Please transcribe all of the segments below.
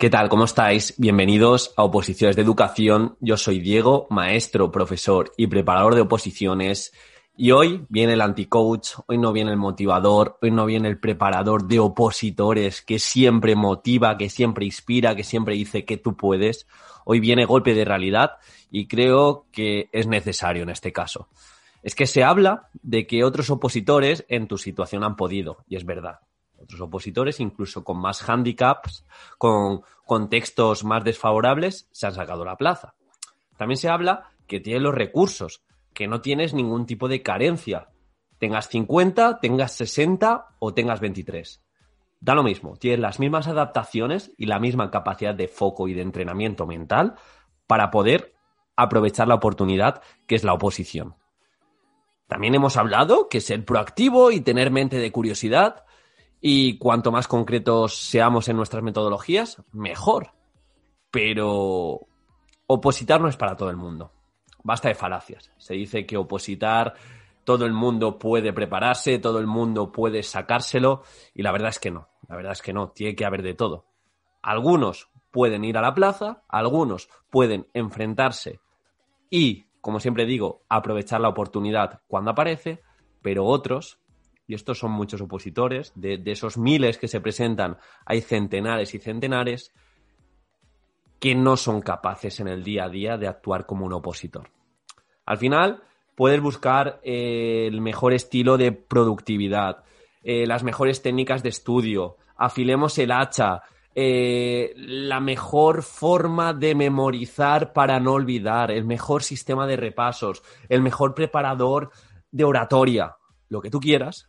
¿Qué tal? ¿Cómo estáis? Bienvenidos a Oposiciones de Educación. Yo soy Diego, maestro, profesor y preparador de oposiciones. Y hoy viene el anti-coach, hoy no viene el motivador, hoy no viene el preparador de opositores que siempre motiva, que siempre inspira, que siempre dice que tú puedes. Hoy viene golpe de realidad y creo que es necesario en este caso. Es que se habla de que otros opositores en tu situación han podido, y es verdad otros opositores, incluso con más handicaps, con contextos más desfavorables, se han sacado la plaza. También se habla que tienes los recursos, que no tienes ningún tipo de carencia. Tengas 50, tengas 60 o tengas 23. Da lo mismo, tienes las mismas adaptaciones y la misma capacidad de foco y de entrenamiento mental para poder aprovechar la oportunidad que es la oposición. También hemos hablado que ser proactivo y tener mente de curiosidad y cuanto más concretos seamos en nuestras metodologías, mejor. Pero opositar no es para todo el mundo. Basta de falacias. Se dice que opositar todo el mundo puede prepararse, todo el mundo puede sacárselo y la verdad es que no. La verdad es que no. Tiene que haber de todo. Algunos pueden ir a la plaza, algunos pueden enfrentarse y, como siempre digo, aprovechar la oportunidad cuando aparece, pero otros y estos son muchos opositores, de, esos miles que se presentan, hay centenares y centenares que no son capaces en el día a día de actuar como un opositor. Al final, puedes buscar eh, el mejor estilo de productividad, eh, las mejores técnicas de estudio, afilemos el hacha, eh, la mejor forma de memorizar para no olvidar, el mejor sistema de repasos, el mejor preparador de oratoria, lo que tú quieras,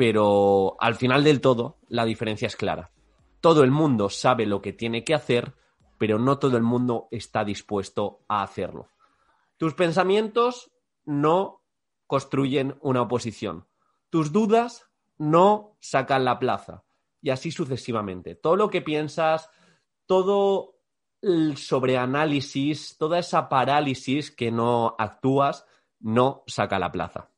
pero al final del todo la diferencia es clara. Todo el mundo sabe lo que tiene que hacer, pero no todo el mundo está dispuesto a hacerlo. Tus pensamientos no construyen una oposición. Tus dudas no sacan la plaza. Y así sucesivamente. Todo lo que piensas, todo el sobreanálisis, toda esa parálisis que no actúas, no saca la plaza.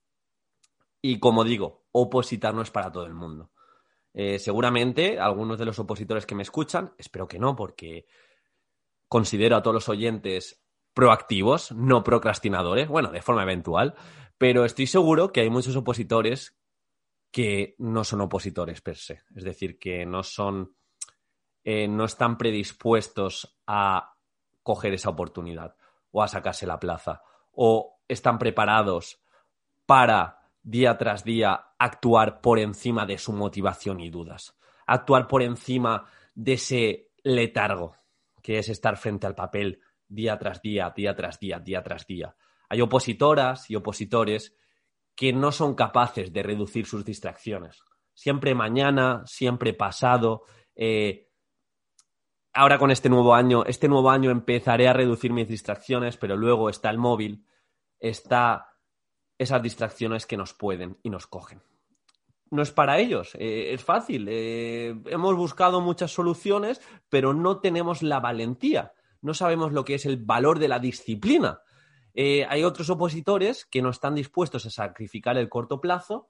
Y como digo, opositar no es para todo el mundo. Eh, seguramente algunos de los opositores que me escuchan, espero que no, porque considero a todos los oyentes proactivos, no procrastinadores, bueno, de forma eventual, pero estoy seguro que hay muchos opositores que no son opositores per se, es decir, que no son, eh, no están predispuestos a coger esa oportunidad o a sacarse la plaza, o están preparados para día tras día actuar por encima de su motivación y dudas, actuar por encima de ese letargo que es estar frente al papel día tras día, día tras día, día tras día. Hay opositoras y opositores que no son capaces de reducir sus distracciones. Siempre mañana, siempre pasado. Eh, ahora con este nuevo año, este nuevo año empezaré a reducir mis distracciones, pero luego está el móvil, está esas distracciones que nos pueden y nos cogen. No es para ellos, eh, es fácil. Eh, hemos buscado muchas soluciones, pero no tenemos la valentía. No sabemos lo que es el valor de la disciplina. Eh, hay otros opositores que no están dispuestos a sacrificar el corto plazo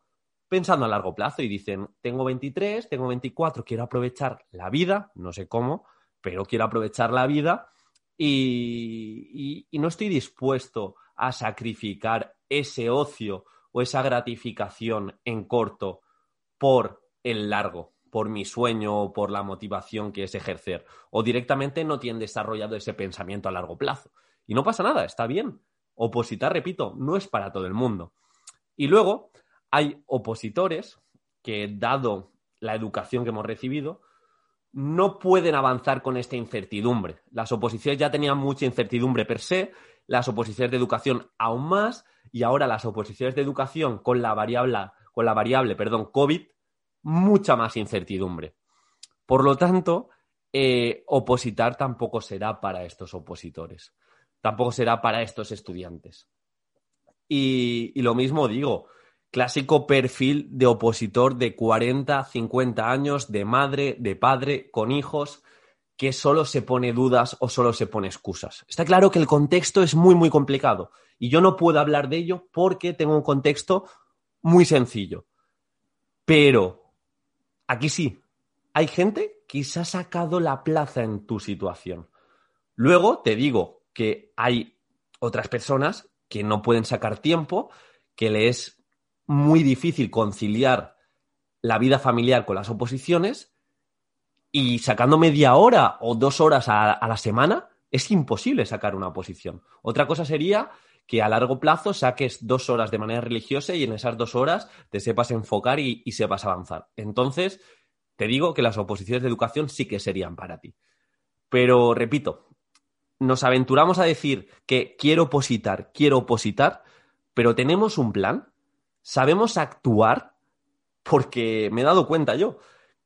pensando a largo plazo y dicen, tengo 23, tengo 24, quiero aprovechar la vida, no sé cómo, pero quiero aprovechar la vida y no estoy dispuesto a sacrificar ese ocio o esa gratificación en corto por el largo, por mi sueño o por la motivación que es ejercer. O directamente no tienen desarrollado ese pensamiento a largo plazo. Y no pasa nada, está bien. Opositar, repito, no es para todo el mundo. Y luego hay opositores que, dado la educación que hemos recibido, no pueden avanzar con esta incertidumbre. Las oposiciones ya tenían mucha incertidumbre per se las oposiciones de educación aún más y ahora las oposiciones de educación con la variable, con la variable, perdón, COVID, mucha más incertidumbre. Por lo tanto, eh, opositar tampoco será para estos opositores, tampoco será para estos estudiantes. Y, y lo mismo digo, clásico perfil de opositor de 40, 50 años, de madre, de padre, con hijos, que solo se pone dudas o solo se pone excusas. Está claro que el contexto es muy, muy complicado y yo no puedo hablar de ello porque tengo un contexto muy sencillo. Pero aquí sí, hay gente que se ha sacado la plaza en tu situación. Luego te digo que hay otras personas que no pueden sacar tiempo, que le es muy difícil conciliar la vida familiar con las oposiciones y sacando media hora o dos horas a, la semana es imposible sacar una oposición. Otra cosa sería que a largo plazo saques dos horas de manera religiosa y en esas dos horas te sepas enfocar y, y sepas avanzar. Entonces, te digo que las oposiciones de educación sí que serían para ti. Pero, repito, nos aventuramos a decir que quiero opositar, quiero opositar, pero tenemos un plan, sabemos actuar, porque me he dado cuenta yo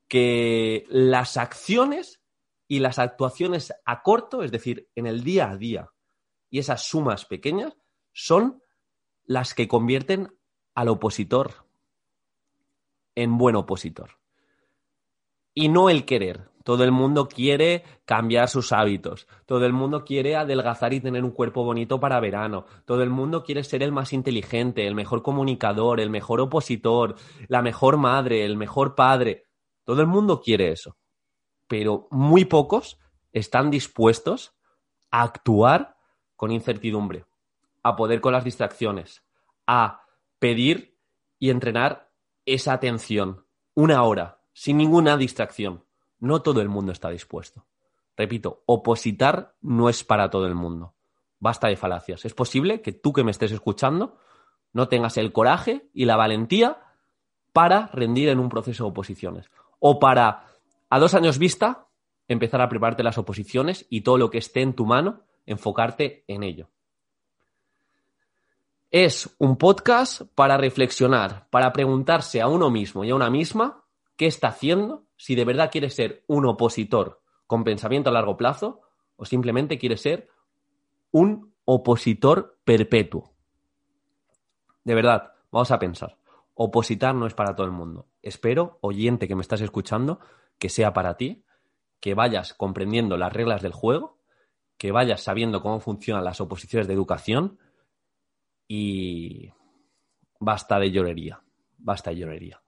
que las acciones y las actuaciones a corto, es decir, en el día a día, y esas sumas pequeñas, son las que convierten al opositor en buen opositor y no el querer. Todo el mundo quiere cambiar sus hábitos. Todo el mundo quiere adelgazar y tener un cuerpo bonito para verano. Todo el mundo quiere ser el más inteligente, el mejor comunicador, el mejor opositor, la mejor madre, el mejor padre. Todo el mundo quiere eso. Pero muy pocos están dispuestos a actuar con incertidumbre, a poder con las distracciones, a pedir y entrenar esa atención. Una hora, sin ninguna distracción. No todo el mundo está dispuesto. Repito, opositar no es para todo el mundo. Basta de falacias. Es posible que tú que me estés escuchando no tengas el coraje y la valentía para rendir en un proceso de oposiciones. O para, a dos años vista, empezar a prepararte las oposiciones y todo lo que esté en tu mano, enfocarte en ello. Es un podcast para reflexionar, para preguntarse a uno mismo y a una misma qué está haciendo, si de verdad quiere ser un opositor con pensamiento a largo plazo o simplemente quiere ser un opositor perpetuo. De verdad, vamos a pensar. Opositar no es para todo el mundo. Espero, oyente que me estás escuchando, que sea para ti, que vayas comprendiendo las reglas del juego, que vayas sabiendo cómo funcionan las oposiciones de educación y basta de llorería, basta de llorería.